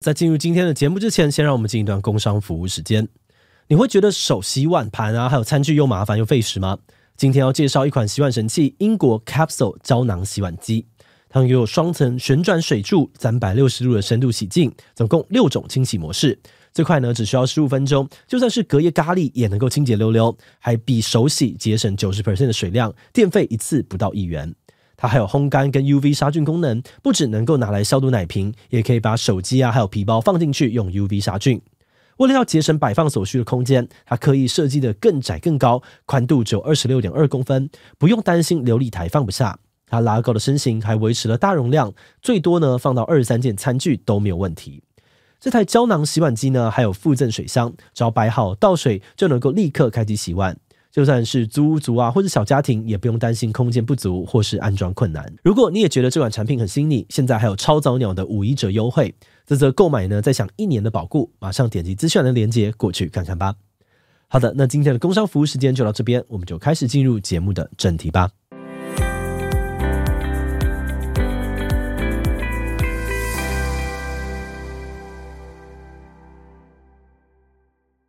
在进入今天的节目之前，先让我们进一段工商服务时间。你会觉得手洗碗盘啊，还有餐具又麻烦又费时吗？今天要介绍一款洗碗神器——英国 Capsule 胶囊洗碗机。它拥有双层旋转水柱、三百六十度的深度洗净，总共六种清洗模式。最快呢，只需要十五分钟，就算是隔夜咖喱也能够清洁溜溜，还比手洗节省九十 percent 的水量，电费一次不到一元。它还有烘干跟 UV 杀菌功能，不只能够拿来消毒奶瓶，也可以把手机啊还有皮包放进去用 UV 杀菌。为了要节省摆放所需的空间，它刻意设计的更窄更高，宽度只有二十六点二公分，不用担心流理台放不下。它拉高的身形还维持了大容量，最多呢放到二十三件餐具都没有问题。这台胶囊洗碗机呢还有附赠水箱，只要摆好倒水就能够立刻开机洗碗。就算是租屋族啊或者小家庭，也不用担心空间不足或是安装困难。如果你也觉得这款产品很新颖，现在还有超早鸟的五一折优惠。这则购买呢，再享一年的保固，马上点击资讯栏的链接过去看看吧。好的，那今天的工商服务时间就到这边，我们就开始进入节目的正题吧。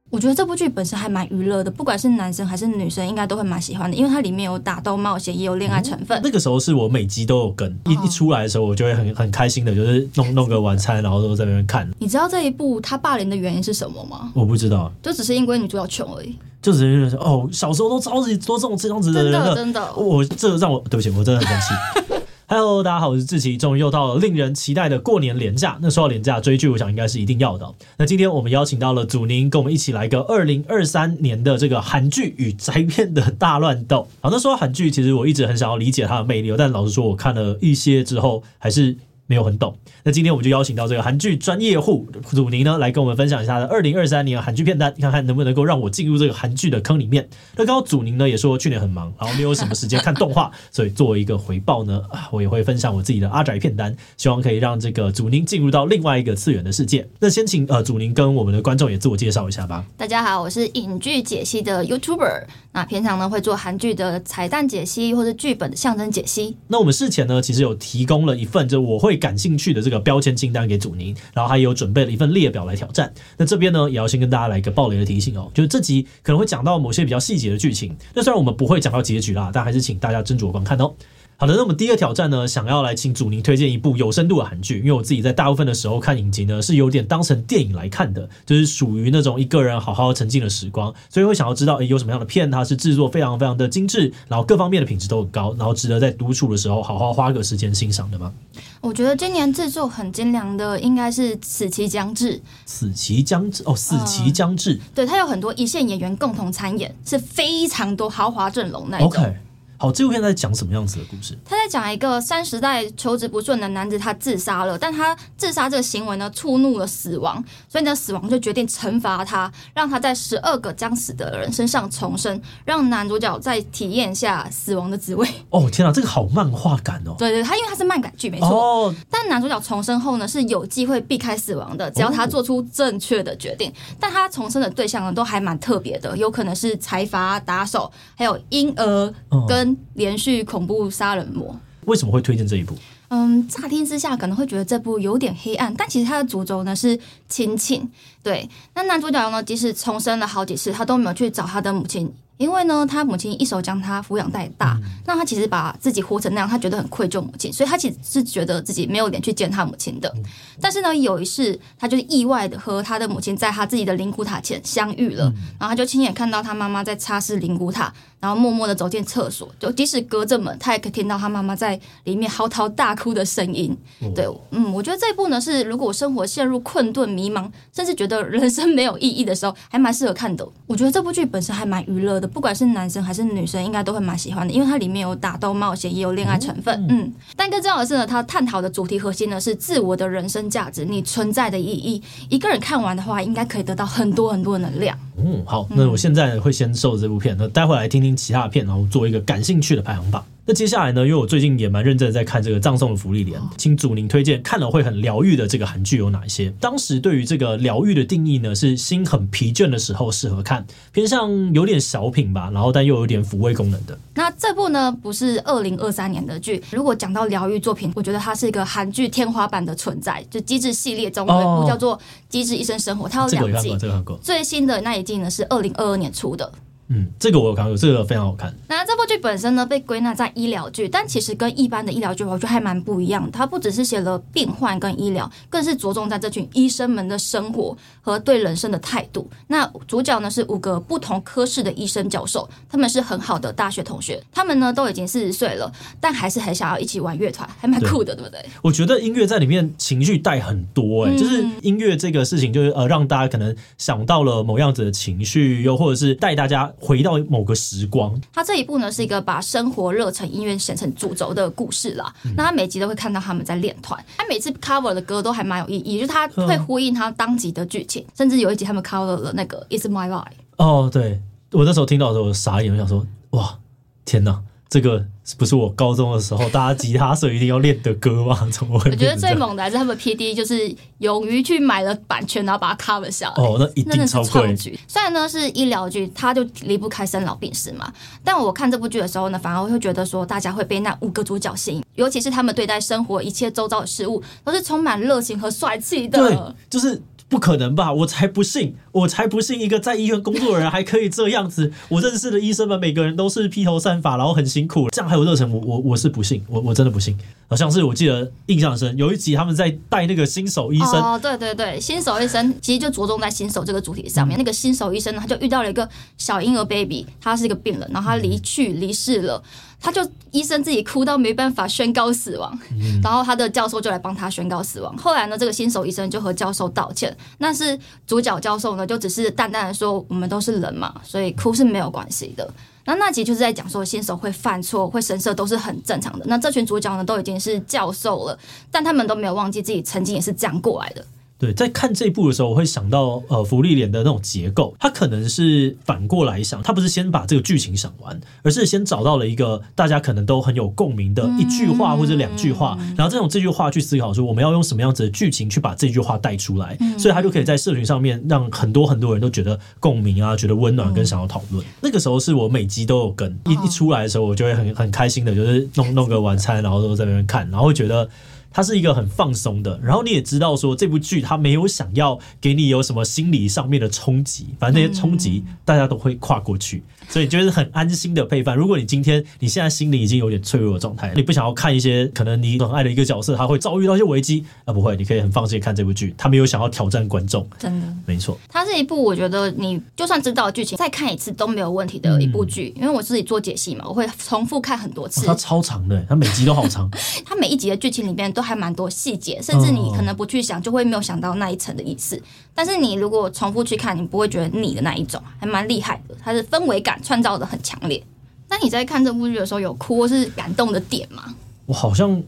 我觉得这部剧本身还蛮娱乐的，不管是男生还是女生，应该都会蛮喜欢的，因为它里面有打斗、冒险，也有恋爱成分。嗯。那个时候是我每集都有跟，一一出来的时候，我就会很很开心的，就是弄弄个晚餐，然后都在那边看。你知道这一部他霸凌的原因是什么吗？我不知道，就只是因为女主角穷而已。就只是说哦，小时候都超级多这种这样子的人的，真的真的，我这让我对不起，我真的很生气。Hello，大家好，我是志奇，终于又到了令人期待的过年连假。那说到连假追剧，我想应该是一定要的。那今天我们邀请到了祖宁，跟我们一起来个二零二三年的这个韩剧与灾片的大乱斗。好，那说到韩剧，其实我一直很想要理解它的魅力，但老实说，我看了一些之后，还是。没有很懂，那今天我们就邀请到这个韩剧专业户祖宁呢，来跟我们分享一下他的二零二三年韩剧片单，看看能不能够让我进入这个韩剧的坑里面。那刚刚祖宁呢也说去年很忙，然后没有什么时间看动画，所以作为一个回报呢，我也会分享我自己的阿宅片单，希望可以让这个祖宁进入到另外一个次元的世界。那先请呃祖宁跟我们的观众也自我介绍一下吧。大家好，我是影剧解析的 YouTuber，那平常呢会做韩剧的彩蛋解析或者剧本的象征解析。那我们事前呢其实有提供了一份，就我会。感兴趣的这个标签清单给祖宁，然后还有准备了一份列表来挑战。那这边呢，也要先跟大家来一个暴雷的提醒哦，就是这集可能会讲到某些比较细节的剧情。那虽然我们不会讲到结局啦，但还是请大家斟酌观看哦。好的，那我们第一个挑战呢，想要来请祖宁推荐一部有深度的韩剧，因为我自己在大部分的时候看影集呢，是有点当成电影来看的，就是属于那种一个人好好沉浸的时光，所以会想要知道，诶，有什么样的片，它是制作非常非常的精致，然后各方面的品质都很高，然后值得在独处的时候好好花个时间欣赏的吗？我觉得今年制作很精良的应该是《死期将至》。死期将至哦，死期将至，呃、对，它有很多一线演员共同参演，是非常多豪华阵容那一种。Okay. 好，这部片在讲什么样子的故事？他在讲一个三十代求职不顺的男子，他自杀了，但他自杀这个行为呢，触怒了死亡，所以呢，死亡就决定惩罚他，让他在十二个将死的人身上重生，让男主角再体验一下死亡的滋味。哦，天哪，这个好漫画感哦！对对，他因为他是漫改剧，没错。哦。但男主角重生后呢，是有机会避开死亡的，只要他做出正确的决定。哦。但他重生的对象呢，都还蛮特别的，有可能是财阀、打手，还有婴儿跟。连续恐怖杀人魔，为什么会推荐这一部？嗯，乍听之下可能会觉得这部有点黑暗，但其实它的主轴呢是亲情。对，那男主角呢，即使重生了好几次，他都没有去找他的母亲。因为呢，他母亲一手将他抚养带大，那他其实把自己活成那样，他觉得很愧疚母亲，所以他其实是觉得自己没有脸去见他母亲的。但是呢，有一次他就是意外的和他的母亲在他自己的灵骨塔前相遇了，然后他就亲眼看到他妈妈在擦拭灵骨塔，然后默默的走进厕所，就即使隔着门，他也可以听到他妈妈在里面嚎啕大哭的声音。对，嗯，我觉得这一部呢是如果生活陷入困顿、迷茫，甚至觉得人生没有意义的时候，还蛮适合看的。我觉得这部剧本身还蛮娱乐的。不管是男生还是女生，应该都会蛮喜欢的，因为它里面有打斗、冒险，也有恋爱成分。嗯，但更重要的是呢，它探讨的主题核心呢是自我的人生价值，你存在的意义。一个人看完的话，应该可以得到很多很多的能量。嗯，好，那我现在会先收这部片，那待会来听听其他片，然后做一个感兴趣的排行榜。那接下来呢，因为我最近也蛮认真的在看这个《葬送的福利莲》，请祖您推荐看了会很疗愈的这个韩剧有哪一些？当时对于这个疗愈的定义呢，是心很疲倦的时候适合看，偏向有点小品吧，然后但又有点抚慰功能的。那这部呢，不是二零二三年的剧。如果讲到疗愈作品，我觉得它是一个韩剧天花板的存在。就《机智》系列中有一部叫做《机智医生生活》，它有两季，最新的那一季呢是二零二二年出的。嗯，这个我有看过，这个非常好看。那这部剧本身呢，被归纳在医疗剧，但其实跟一般的医疗剧，我觉得还蛮不一样的。它不只是写了病患跟医疗，更是着重在这群医生们的生活和对人生的态度。那主角呢是五个不同科室的医生教授，他们是很好的大学同学，他们呢都已经四十岁了，但还是很想要一起玩乐团，还蛮酷的，对，对不对？我觉得音乐在里面情绪带很多、欸，哎、嗯，就是音乐这个事情，就是呃让大家可能想到了某样子的情绪，又或者是带大家回到某个。时光，它这一部呢是一个把生活热忱音乐写成主轴的故事啦。嗯、那他每集都会看到他们在练团，他每次 cover 的歌都还蛮有意义，就是他会呼应他当集的剧情，嗯、甚至有一集他们 cover 了那个 It's My Life。哦，对，我那时候听到的时候我傻眼，我想说，哇，天哪！这个不是我高中的时候大家吉他社一定要练的歌吗？怎么会？我觉得最猛的还是他们 PD，就是勇于去买了版权，然后把它 cover 下来。哦，那一定超贵。虽然呢是医疗剧，它就离不开生老病死嘛。但我看这部剧的时候呢，反而会觉得说，大家会被那五个主角吸引，尤其是他们对待生活一切周遭的事物，都是充满热情和帅气的。对，就是。不可能吧！我才不信，我才不信一个在医院工作的人还可以这样子。我认识的医生们，每个人都是披头散发，然后很辛苦，这样还有热忱，我我我是不信，我我真的不信。好像是我记得印象深，有一集他们在带那个新手医生。哦，对对对，新手医生其实就着重在新手这个主题上面。嗯、那个新手医生呢，他就遇到了一个小婴儿 baby，他是一个病人，然后他离去离世了。他就医生自己哭到没办法宣告死亡，嗯、然后他的教授就来帮他宣告死亡。后来呢，这个新手医生就和教授道歉，那是主角教授呢就只是淡淡的说：“我们都是人嘛，所以哭是没有关系的。”那那集就是在讲说新手会犯错、会神色都是很正常的。那这群主角呢都已经是教授了，但他们都没有忘记自己曾经也是这样过来的。对，在看这一部的时候，我会想到呃，福利莲的那种结构，它可能是反过来想，它不是先把这个剧情想完，而是先找到了一个大家可能都很有共鸣的一句话或者两句话，然后这种这句话去思考说我们要用什么样子的剧情去把这句话带出来，所以他就可以在社群上面让很多很多人都觉得共鸣啊，觉得温暖跟想要讨论。那个时候是我每集都有跟，一一出来的时候，我就会很很开心的，就是弄弄个晚餐，然后都在那边看，然后会觉得。它是一个很放松的，然后你也知道说这部剧它没有想要给你有什么心理上面的冲击，反正那些冲击大家都会跨过去。所以就是很安心的配饭。如果你今天你现在心里已经有点脆弱的状态，你不想要看一些可能你很爱的一个角色，他会遭遇到一些危机啊，不会，你可以很放心看这部剧。他没有想要挑战观众，真的没错。它是一部我觉得你就算知道剧情再看一次都没有问题的一部剧，嗯、因为我自己做解析嘛，我会重复看很多次。它超长的，它每集都好长。它每一集的剧情里面都还蛮多细节，甚至你可能不去想就会没有想到那一层的意思。但是你如果重复去看，你不会觉得腻的那一种，还蛮厉害的。它是氛围感创造的很强烈。那你在看这部剧的时候有哭或是感动的点吗？我好像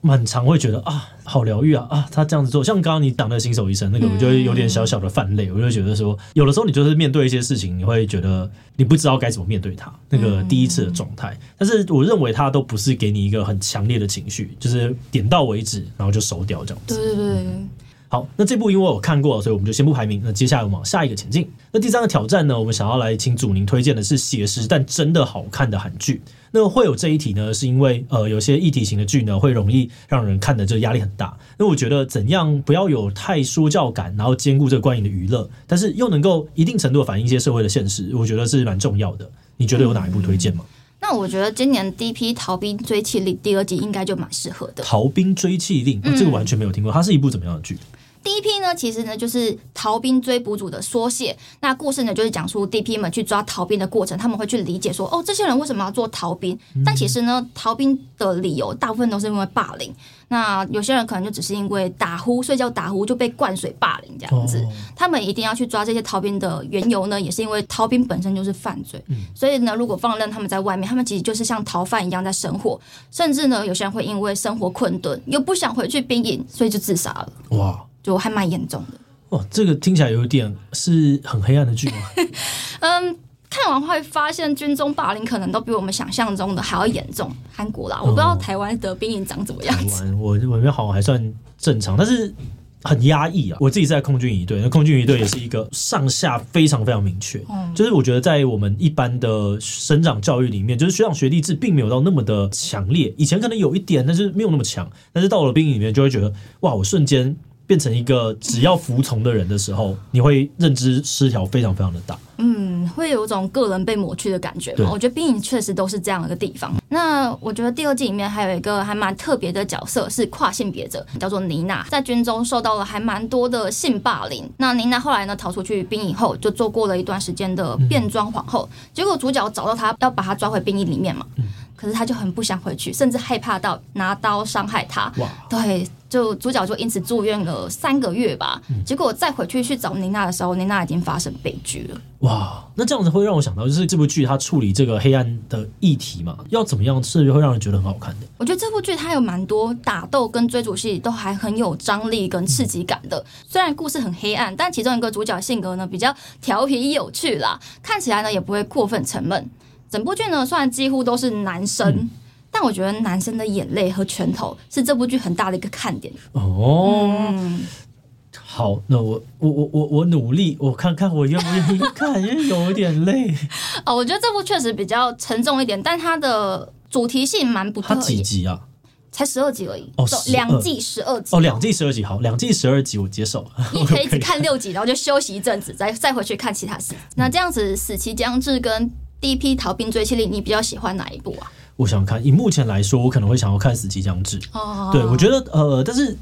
蛮常会觉得啊，好疗愈啊啊！他这样子做，像刚刚你讲的新手医生那个，我就有点小小的泛泪。我就觉得说，有的时候你就是面对一些事情，你会觉得你不知道该怎么面对他，那个第一次的状态。但是我认为他都不是给你一个很强烈的情绪，就是点到为止，然后就收掉这样子。对对对。好，那这部因为我看过，所以我们就先不排名。那接下来我们往下一个前进。那第三个挑战呢，我们想要来请祖宁推荐的是写实但真的好看的韩剧。那会有这一题呢，是因为呃，有些议题型的剧呢，会容易让人看的这个压力很大。那我觉得怎样不要有太说教感，然后兼顾这个观影的娱乐，但是又能够一定程度反映一些社会的现实，我觉得是蛮重要的。你觉得有哪一部推荐吗？那我觉得今年第一批《逃兵追缉令》第二季应该就蛮适合的。《逃兵追缉令》，这个完全没有听过，它是一部怎么样的剧？第一批呢，其实呢就是逃兵追捕组的缩写。那故事呢就是讲述 DP 们去抓逃兵的过程，他们会去理解说，哦，这些人为什么要做逃兵？但其实呢，逃兵的理由大部分都是因为霸凌。那有些人可能就只是因为打呼，睡觉打呼就被灌水霸凌这样子。他们一定要去抓这些逃兵的缘由呢，也是因为逃兵本身就是犯罪。所以呢，如果放任他们在外面，他们其实就是像逃犯一样在生活。甚至呢，有些人会因为生活困顿，又不想回去兵营，所以就自杀了。哇！就还蛮严重的。哇，这个听起来有点是很黑暗的剧吗？嗯，看完会发现军中霸凌可能都比我们想象中的还要严重。韩国啦，我不知道台湾的兵营长怎么样我我这边好像还算正常，但是。很压抑啊！我自己在空军一队，那空军一队也是一个上下非常非常明确。嗯，就是我觉得在我们一般的生长教育里面，就是学长学弟制并没有到那么的强烈。以前可能有一点，但是没有那么强。但是到了兵营里面，就会觉得哇，我瞬间。变成一个只要服从的人的时候，你会认知失调非常非常的大。嗯，会有一种个人被抹去的感觉嘛。我觉得兵营确实都是这样的一个地方。那我觉得第二季里面还有一个还蛮特别的角色是跨性别者，叫做妮娜，在军中受到了还蛮多的性霸凌。那妮娜后来呢逃出去兵营后，就做过了一段时间的变装皇后。结果主角找到她，要把她抓回兵营里面嘛。可是她就很不想回去，甚至害怕到拿刀伤害她。哇，对。就主角就因此住院了三个月吧，嗯、结果再回去去找妮娜的时候，妮娜已经发生悲剧了。哇，那这样子会让我想到，就是这部剧它处理这个黑暗的议题嘛，要怎么样是会让人觉得很好看的？我觉得这部剧它有蛮多打斗跟追逐戏都还很有张力跟刺激感的。嗯、虽然故事很黑暗，但其中一个主角性格呢比较调皮有趣啦，看起来呢也不会过分沉闷。整部剧呢虽然几乎都是男生。嗯但我觉得男生的眼泪和拳头是这部剧很大的一个看点哦。嗯、好，那我我我我我努力，我看看我愿不愿意看，因为有点累。哦，我觉得这部确实比较沉重一点，但它的主题性蛮不错。它几集啊？才十二集而已。哦，两季十二集。哦，两季十二集，好，两季十二集我接受。你可以只看六集，然后就休息一阵子，再再回去看其他事。那这样子，死期将至跟第一批逃兵追妻令，你比较喜欢哪一部啊？我想看，以目前来说，我可能会想要看《死期将至》。哦，对，我觉得呃，但是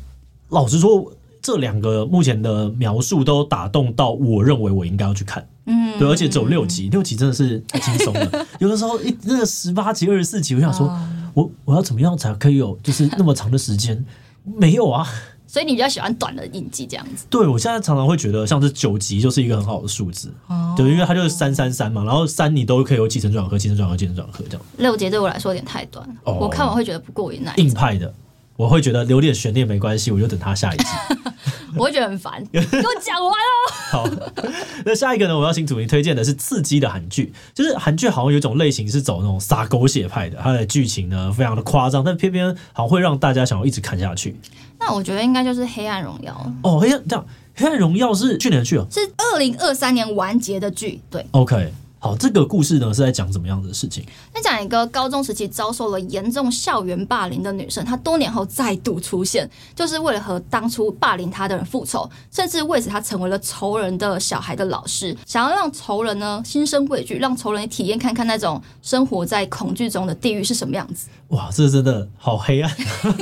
老实说，这两个目前的描述都打动到我认为我应该要去看。嗯，对，而且只有六集，六集真的是太轻松了。有的时候一那个十八集、二十四集，我想说，我我要怎么样才可以有就是那么长的时间？没有啊。所以你比较喜欢短的影集这样子？对，我现在常常会觉得，像是九集就是一个很好的数字。哦，对，因为它就是三三三嘛，然后三你都可以有起承转合、起承转合、起承转合这样。六集对我来说有点太短，哦、我看完会觉得不过瘾。硬派的，我会觉得留点悬念没关系，我就等他下一季。我会觉得很烦，给我讲完哦。好，那下一个呢？我要请祖妮推荐的是刺激的韩剧，就是韩剧好像有一种类型是走那种撒狗血派的，它的剧情呢非常的夸张，但偏偏好像会让大家想要一直看下去。那我觉得应该就是《黑暗荣耀》哦，黑暗这样，《黑暗荣耀》是去年的剧哦，是二零二三年完结的剧，对，OK。好，这个故事呢是在讲怎么样的事情？在讲一个高中时期遭受了严重校园霸凌的女生，她多年后再度出现，就是为了和当初霸凌她的人复仇，甚至为此她成为了仇人的小孩的老师，想要让仇人呢心生畏惧，让仇人体验看看那种生活在恐惧中的地狱是什么样子。哇，这真的好黑暗，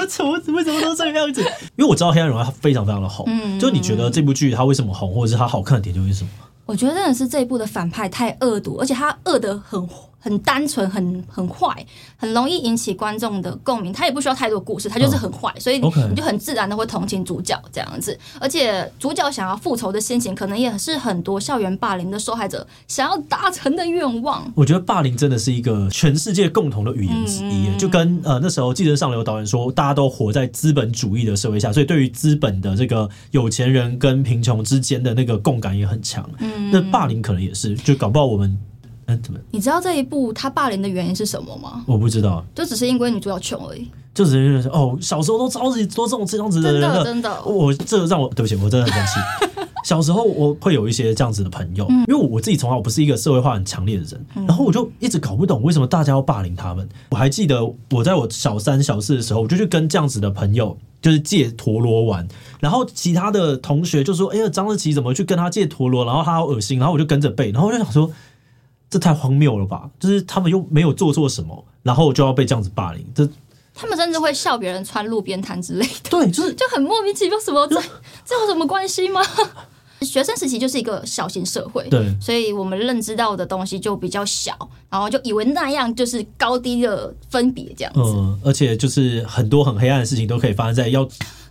怎么为什么都这个样子？因为我知道《黑暗荣耀》它非常非常的红，嗯，就你觉得这部剧它为什么红，或者是它好看的点究竟是什么？我觉得真的是这一部的反派太恶毒，而且他恶得很很单纯，很很坏，很容易引起观众的共鸣。他也不需要太多故事，他就是很坏，嗯、所以你就很自然的会同情主角这样子。而且主角想要复仇的心情，可能也是很多校园霸凌的受害者想要达成的愿望。我觉得霸凌真的是一个全世界共同的语言之一，嗯、就跟呃那时候《记者上流》导演说，大家都活在资本主义的社会下，所以对于资本的这个有钱人跟贫穷之间的那个共感也很强。嗯，那霸凌可能也是，就搞不好我们。嗯，怎么？你知道这一部他霸凌的原因是什么吗？我不知道，就只是因为女主角穷而已。就只是因为哦，小时候都超级多这种这样子的人，真的真的。我这让我对不起，我真的很生气。小时候我会有一些这样子的朋友，因为我自己从小不是一个社会化很强烈的人，然后我就一直搞不懂为什么大家要霸凌他们。我还记得我在我小三小四的时候，我就去跟这样子的朋友就是借陀螺玩，然后其他的同学就说：“哎呀，张志奇怎么去跟他借陀螺？然后他好恶心。”然后我就跟着背，然后我就想说。这太荒谬了吧！就是他们又没有做错什么，然后就要被这样子霸凌。这他们甚至会笑别人穿路边摊之类的。对，就是就很莫名其妙，什么这这有什么关系吗？学生时期就是一个小型社会，对，所以我们认知到的东西就比较小，然后就以为那样就是高低的分别这样子。嗯，而且就是很多很黑暗的事情都可以发生在要。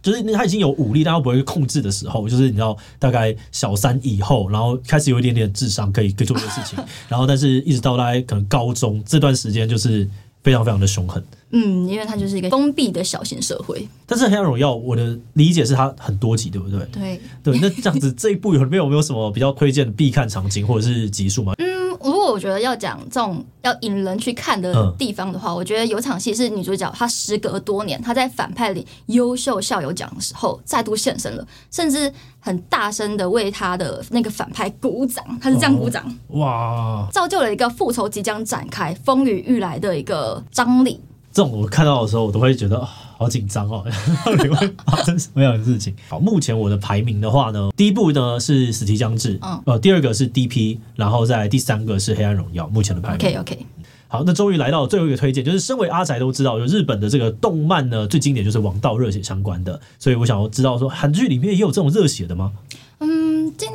就是他已经有武力，但他不会控制的时候，就是你知道，大概小三以后，然后开始有一点点智商，可以可以做这个事情。然后，但是一直到大概可能高中这段时间，就是非常非常的凶狠。嗯，因为它就是一个封闭的小型社会。但是《黑暗荣耀》，我的理解是它很多集，对不对？对对。那这样子，这一部有没有没有什么比较推荐的必看场景或者是集数吗？嗯。如果我觉得要讲这种要引人去看的地方的话，嗯、我觉得有场戏是女主角她时隔多年，她在反派里优秀校友奖的时候再度现身了，甚至很大声的为她的那个反派鼓掌，她是这样鼓掌，哦、哇，造就了一个复仇即将展开、风雨欲来的一个张力。这种我看到的时候，我都会觉得好紧张哦，到底会发生什么样的事情？好，目前我的排名的话呢，第一部呢是《死期将至》，嗯，呃，第二个是《D.P.》，然后再第三个是《黑暗荣耀》。目前的排名。OK OK。好，那终于来到最后一个推荐，就是身为阿宅都知道，就日本的这个动漫呢，最经典就是王道热血相关的，所以我想要知道说，韩剧里面也有这种热血的吗？嗯，今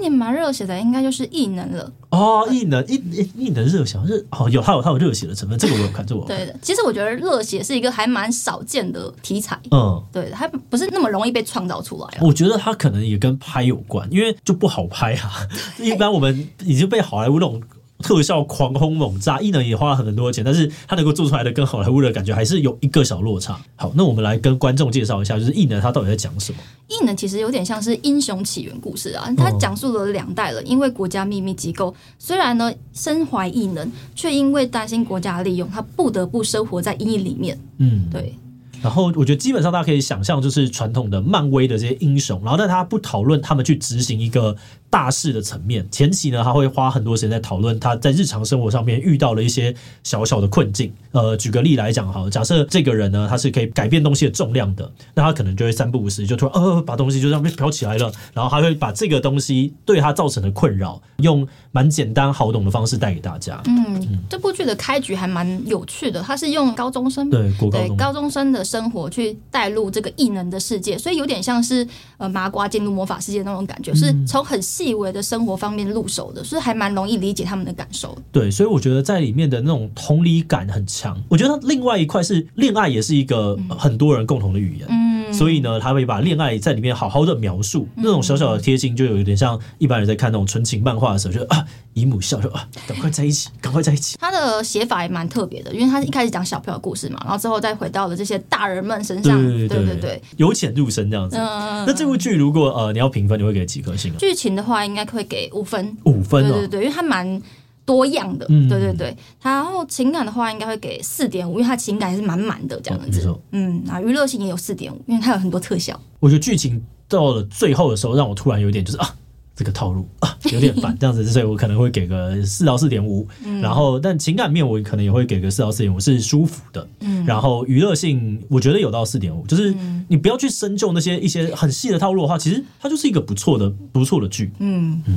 年蛮热血的，应该就是异能了。哦，异能，异异能热血，是哦，有它有它有热血的成分，这个我有看，这个我对的。其实我觉得热血是一个还蛮少见的题材，嗯，对，它不是那么容易被创造出来。我觉得它可能也跟拍有关，因为就不好拍啊。一般我们已经被好莱坞那种。特效狂轰猛炸，异能也花了很多钱，但是它能够做出来的跟好莱坞的感觉还是有一个小落差。好，那我们来跟观众介绍一下，就是异能它到底在讲什么？异能其实有点像是英雄起源故事啊，它讲述了两代人因为国家秘密机构，虽然呢身怀异能，却因为担心国家利用，他不得不生活在阴影里面。嗯，对。然后我觉得基本上大家可以想象，就是传统的漫威的这些英雄，然后但他不讨论他们去执行一个大事的层面。前期呢，他会花很多时间在讨论他在日常生活上面遇到了一些小小的困境。呃，举个例来讲，哈，假设这个人呢，他是可以改变东西的重量的，那他可能就会三不五时就突然呃把东西就这样被飘起来了，然后他会把这个东西对他造成的困扰，用蛮简单好懂的方式带给大家。嗯，嗯这部剧的开局还蛮有趣的，他是用高中生对国高中对高中生的。生活去带入这个异能的世界，所以有点像是呃麻瓜进入魔法世界那种感觉，嗯、是从很细微的生活方面入手的，所以还蛮容易理解他们的感受。对，所以我觉得在里面的那种同理感很强。我觉得另外一块是恋爱，也是一个很多人共同的语言。嗯。所以呢，他会把恋爱在里面好好的描述，那种小小的贴心，就有一点像一般人在看那种纯情漫画的时候，就啊，姨母笑，说啊，赶快在一起，赶快在一起。他的写法也蛮特别的，因为他一开始讲小朋友故事嘛，然后之后再回到了这些大人们身上，对对对，由浅入深这样子。嗯、那这部剧如果呃你要评分，你会给几颗星？剧情的话，应该会给五分。五分、哦，对对对，因为他蛮。多样的，嗯、对对对，然后情感的话应该会给四点五，因为它情感还是满满的这样子。哦、嗯，啊，娱乐性也有四点五，因为它有很多特效。我觉得剧情到了最后的时候，让我突然有点就是啊，这个套路啊有点烦 这样子，所以我可能会给个四到四点五。然后，但情感面我可能也会给个四到四点五，是舒服的。嗯，然后娱乐性我觉得有到四点五，就是你不要去深究那些一些很细的套路的话，其实它就是一个不错的不错的剧。嗯嗯。嗯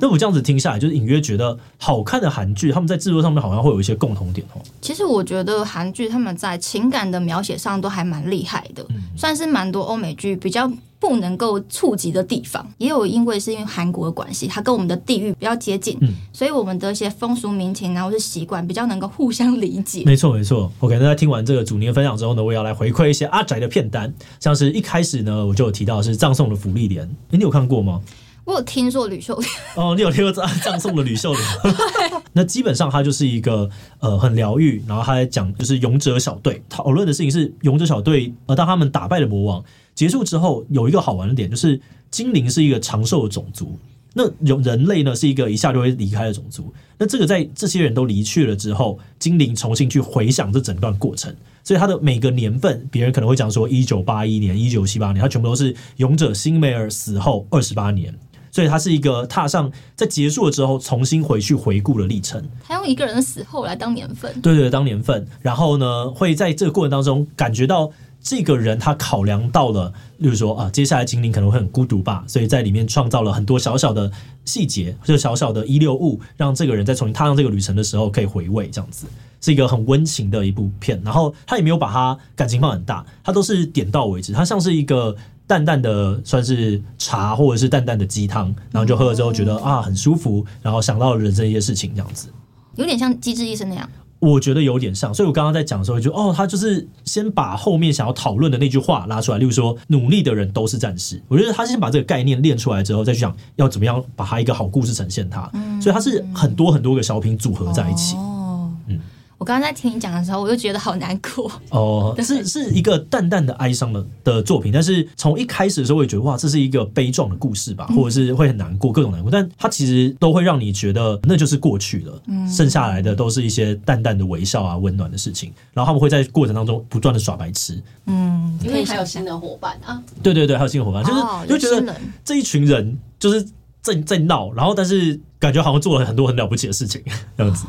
那我这样子听下来，就是隐约觉得好看的韩剧，他们在制作上面好像会有一些共同点哦。其实我觉得韩剧他们在情感的描写上都还蛮厉害的，嗯、算是蛮多欧美剧比较不能够触及的地方。也有因为是因为韩国的关系，它跟我们的地域比较接近，嗯、所以我们的一些风俗民情然后是习惯比较能够互相理解。没错没错。OK，那在听完这个祖宁分享之后呢，我也要来回馈一些阿宅的片单，像是一开始呢，我就有提到是葬送的福利莲，你有看过吗？我有听说吕秀莲哦，你有听过葬葬送的吕秀莲？对那基本上它就是一个呃很疗愈，然后他在讲就是勇者小队讨论的事情是勇者小队呃当他们打败了魔王结束之后，有一个好玩的点就是精灵是一个长寿的种族，那有人类呢是一个一下就会离开的种族。那这个在这些人都离去了之后，精灵重新去回想这整段过程，所以他的每个年份，别人可能会讲说一九八一年、一九七八年，他全部都是勇者辛梅尔死后二十八年。所以它是一个踏上在结束了之后重新回去回顾的历程。他用一个人的死后来当年份，对对，当年份。然后呢，会在这个过程当中感觉到这个人他考量到了，例如说啊，接下来精灵可能会很孤独吧，所以在里面创造了很多小小的细节，就小小的遗留物，让这个人在重新踏上这个旅程的时候可以回味，这样子是一个很温情的一部片。然后他也没有把它感情放很大，他都是点到为止，他像是一个。淡淡的算是茶，或者是淡淡的鸡汤，然后就喝了之后觉得啊很舒服，然后想到了人生一些事情，这样子，有点像《机智医生》那样。我觉得有点像，所以我刚刚在讲的时候就哦，他就是先把后面想要讨论的那句话拉出来，例如说努力的人都是战士。我觉得他先把这个概念练出来之后，再去想要怎么样把他一个好故事呈现它，所以他是很多很多个小品组合在一起。我刚刚在听你讲的时候，我就觉得好难过。哦，是是一个淡淡的哀伤的的作品，但是从一开始的时候，我也觉得哇，这是一个悲壮的故事吧，或者是会很难过，各种难过，但它其实都会让你觉得那就是过去了，剩下来的都是一些淡淡的微笑啊，温暖的事情。然后他们会在过程当中不断的耍白痴，嗯，因为还有新的伙伴啊，对对对，还有新的伙伴，就是就觉得这一群人就是在在闹，然后但是感觉好像做了很多很了不起的事情，这样子。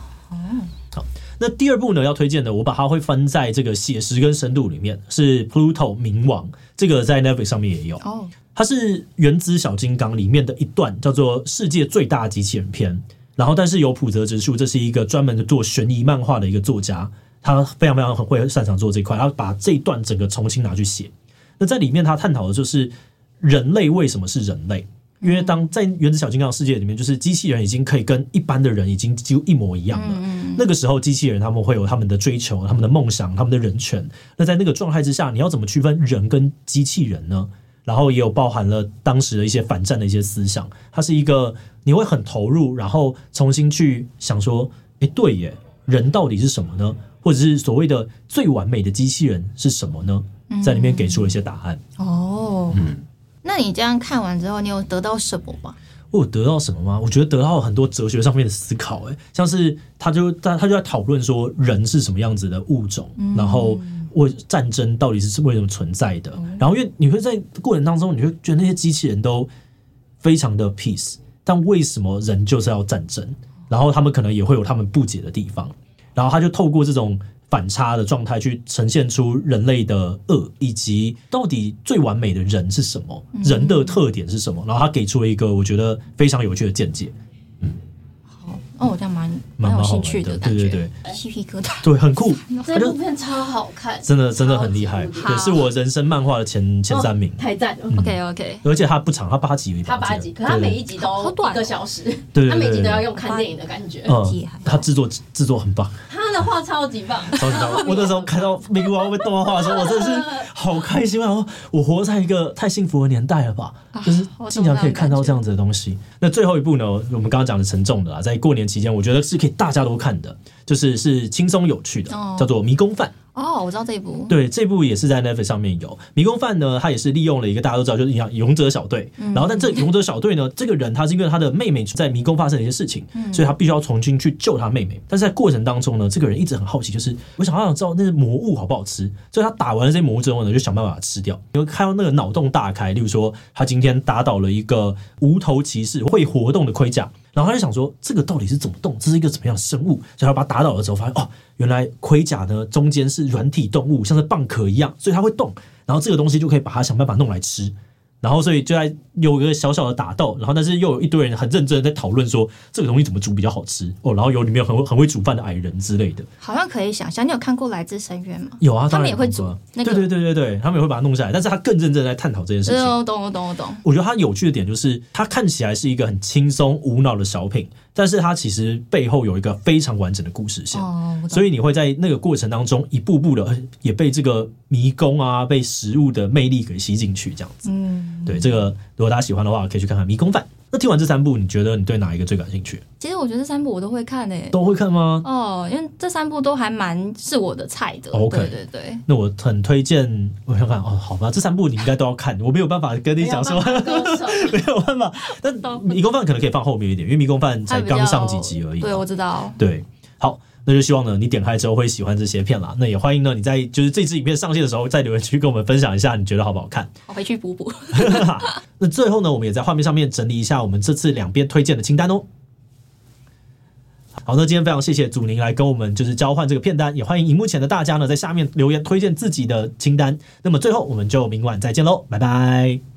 那第二部呢，要推荐的，我把它会分在这个写实跟深度里面，是 Pluto 冥王，这个在 Netflix 上面也有。哦，它是《原子小金刚》里面的一段，叫做“世界最大机器人篇”。然后，但是有普泽直树，这是一个专门的做悬疑漫画的一个作家，他非常非常很会擅长做这块，然后把这一段整个重新拿去写。那在里面，他探讨的就是人类为什么是人类。因为当在原子小金刚的世界里面，就是机器人已经可以跟一般的人已经几乎一模一样了。那个时候，机器人他们会有他们的追求、他们的梦想、他们的人权。那在那个状态之下，你要怎么区分人跟机器人呢？然后也有包含了当时的一些反战的一些思想。它是一个你会很投入，然后重新去想说：哎，对耶，人到底是什么呢？或者是所谓的最完美的机器人是什么呢？在里面给出了一些答案。哦，嗯。那你这样看完之后，你有得到什么吗？我有得到什么吗？我觉得得到很多哲学上面的思考，哎，像是他就他他就在讨论说人是什么样子的物种，嗯、然后为战争到底是为什么存在的，嗯、然后因为你会在过程当中，你会觉得那些机器人都非常的 peace，但为什么人就是要战争？然后他们可能也会有他们不解的地方，然后他就透过这种。反差的状态去呈现出人类的恶，以及到底最完美的人是什么，人的特点是什么？然后他给出了一个我觉得非常有趣的见解。嗯。哦，我这样蛮蛮有兴趣的，对对对，鸡皮疙瘩，对，很酷，这部片超好看，真的真的很厉害，对，是我人生漫画的前前三名，太赞了，OK OK，而且它不长，它八集，它八集，可它每一集都一个小时，对，它每集都要用看电影的感觉，嗯，它制作制作很棒，他的画超级棒，超级棒，我那时候看到冥王被动画化的时候，我真的是 好开心啊！我活在一个太幸福的年代了吧，就是经常可以看到这样子的东西。那最后一部呢，我们刚刚讲的沉重的啦，在过年期间，我觉得是可以。大家都看的，就是是轻松有趣的，叫做《迷宫饭》。哦，我知道这一部。对，这部也是在 Netflix 上面有《迷宫饭》呢。他也是利用了一个大家都知道，就是一样勇者小队。嗯、然后，但这勇者小队呢，这个人他是因为他的妹妹在迷宫发生了一些事情，嗯、所以他必须要重新去救他妹妹。但是在过程当中呢，这个人一直很好奇，就是我想好想知道那些魔物好不好吃。所以他打完了这些魔物之后呢，就想办法吃掉。因为看到那个脑洞大开，例如说他今天打倒了一个无头骑士，会活动的盔甲。然后他就想说，这个到底是怎么动？这是一个怎么样的生物？所以他把它打倒的时候，发现哦，原来盔甲呢中间是软体动物，像是蚌壳一样，所以它会动。然后这个东西就可以把它想办法弄来吃。然后，所以就在有一个小小的打斗，然后但是又有一堆人很认真的在讨论说这个东西怎么煮比较好吃哦。然后有里面有很会很会煮饭的矮人之类的，好像可以想象。你有看过《来自深渊》吗？有啊，他们也会煮。对对对对对，他们也会把它弄下来，但是他更认真在探讨这件事情。我懂，我懂，我懂。我觉得他有趣的点就是，他看起来是一个很轻松无脑的小品。但是它其实背后有一个非常完整的故事线，哦、所以你会在那个过程当中一步步的也被这个迷宫啊，被食物的魅力给吸进去，这样子。嗯，对，这个如果大家喜欢的话，可以去看看《迷宫饭》。那听完这三部，你觉得你对哪一个最感兴趣？其实我觉得这三部我都会看诶、欸，都会看吗？哦，因为这三部都还蛮是我的菜的。OK，对对对。那我很推荐，我想看哦，好吧，这三部你应该都要看，我没有办法跟你讲说，没有办法。但《迷宫饭》可能可以放后面一点，因为《迷宫饭》才刚上几集而已。对，我知道。对，好。那就希望呢，你点开之后会喜欢这些片啦。那也欢迎呢，你在就是这支影片上线的时候，在留言区跟我们分享一下，你觉得好不好看？我回去补补。那最后呢，我们也在画面上面整理一下我们这次两边推荐的清单哦。好，那今天非常谢谢祖宁来跟我们就是交换这个片单，也欢迎荧幕前的大家呢在下面留言推荐自己的清单。那么最后我们就明晚再见喽，拜拜。